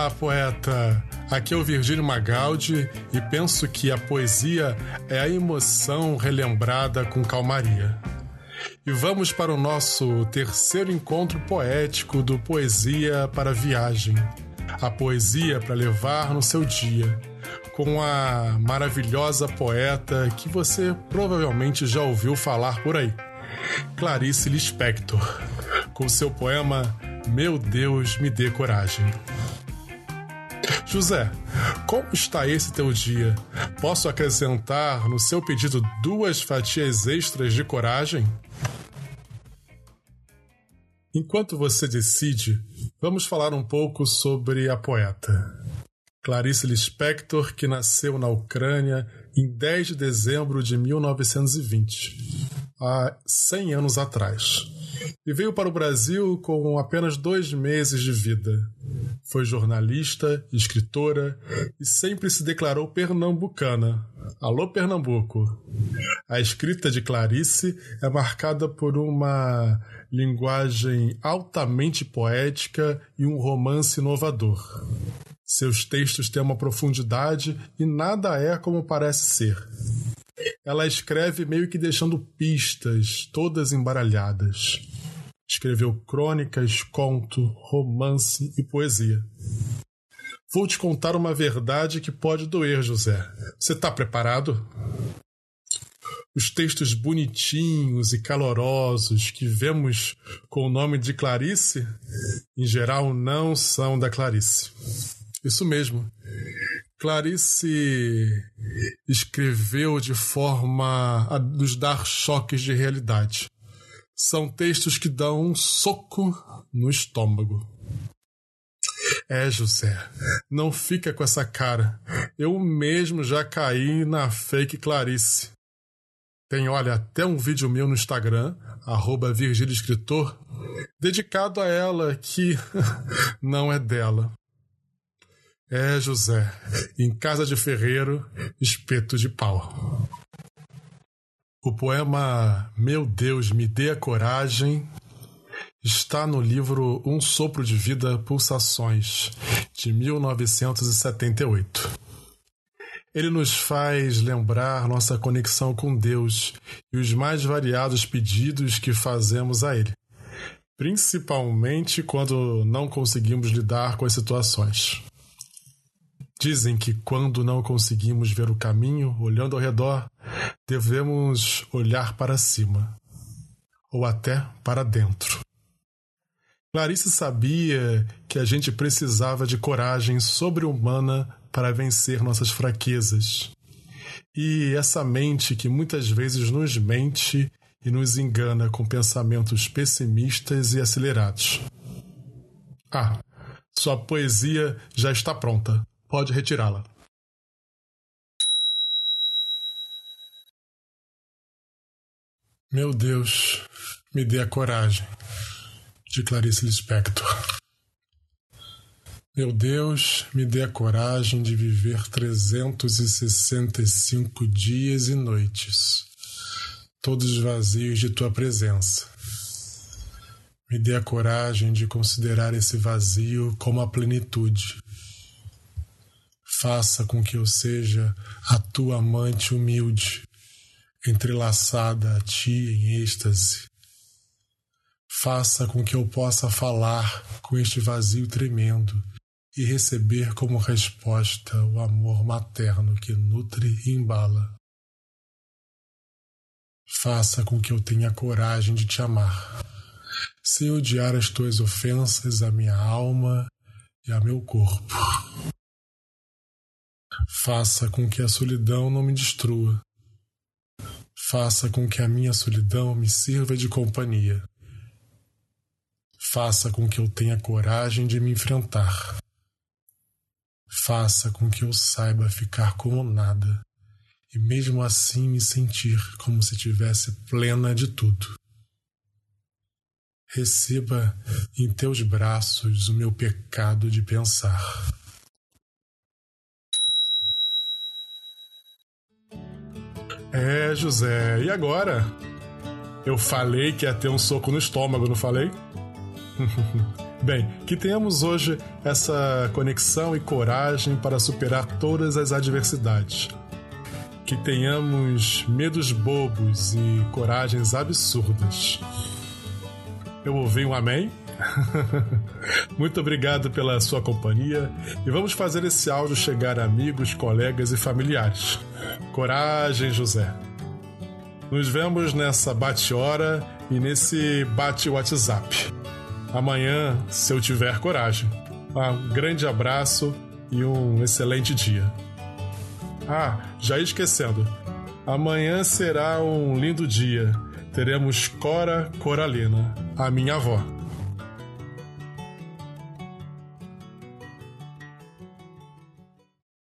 Olá, poeta! Aqui é o Virgílio Magaldi e penso que a poesia é a emoção relembrada com calmaria. E vamos para o nosso terceiro encontro poético do Poesia para Viagem. A poesia para levar no seu dia, com a maravilhosa poeta que você provavelmente já ouviu falar por aí, Clarice Lispector, com seu poema Meu Deus, me dê coragem. José, como está esse teu dia? Posso acrescentar no seu pedido duas fatias extras de coragem? Enquanto você decide, vamos falar um pouco sobre a poeta. Clarice Lispector, que nasceu na Ucrânia em 10 de dezembro de 1920, há 100 anos atrás e veio para o Brasil com apenas dois meses de vida. Foi jornalista, escritora e sempre se declarou pernambucana. Alô, Pernambuco! A escrita de Clarice é marcada por uma linguagem altamente poética e um romance inovador. Seus textos têm uma profundidade e nada é como parece ser. Ela escreve meio que deixando pistas, todas embaralhadas. Escreveu crônicas, conto, romance e poesia. Vou te contar uma verdade que pode doer, José. Você está preparado? Os textos bonitinhos e calorosos que vemos com o nome de Clarice, em geral, não são da Clarice. Isso mesmo. Clarice escreveu de forma a nos dar choques de realidade. São textos que dão um soco no estômago. É, José, não fica com essa cara. Eu mesmo já caí na fake Clarice. Tem, olha, até um vídeo meu no Instagram, arroba Escritor, dedicado a ela que não é dela. É, José, em casa de ferreiro, espeto de pau. O poema Meu Deus, me dê a coragem está no livro Um Sopro de Vida Pulsações, de 1978. Ele nos faz lembrar nossa conexão com Deus e os mais variados pedidos que fazemos a Ele, principalmente quando não conseguimos lidar com as situações. Dizem que quando não conseguimos ver o caminho, olhando ao redor, devemos olhar para cima, ou até para dentro. Clarice sabia que a gente precisava de coragem sobre-humana para vencer nossas fraquezas. E essa mente que muitas vezes nos mente e nos engana com pensamentos pessimistas e acelerados. Ah, sua poesia já está pronta. Pode retirá-la. Meu Deus, me dê a coragem. De Clarice Lispector. Meu Deus, me dê a coragem de viver 365 dias e noites, todos vazios de tua presença. Me dê a coragem de considerar esse vazio como a plenitude Faça com que eu seja a tua amante humilde, entrelaçada a ti em êxtase. Faça com que eu possa falar com este vazio tremendo e receber como resposta o amor materno que nutre e embala. Faça com que eu tenha coragem de te amar, sem odiar as tuas ofensas à minha alma e a meu corpo. Faça com que a solidão não me destrua. Faça com que a minha solidão me sirva de companhia. Faça com que eu tenha coragem de me enfrentar. Faça com que eu saiba ficar como nada e mesmo assim me sentir como se tivesse plena de tudo. Receba em teus braços o meu pecado de pensar. É, José, e agora? Eu falei que ia ter um soco no estômago, não falei? Bem, que tenhamos hoje essa conexão e coragem para superar todas as adversidades. Que tenhamos medos bobos e coragens absurdas. Eu ouvi um amém? Muito obrigado pela sua companhia e vamos fazer esse áudio chegar a amigos, colegas e familiares. Coragem, José. Nos vemos nessa bate-hora e nesse bate-WhatsApp. Amanhã, se eu tiver coragem. Um grande abraço e um excelente dia. Ah, já esquecendo. Amanhã será um lindo dia. Teremos Cora Coralina, a minha avó.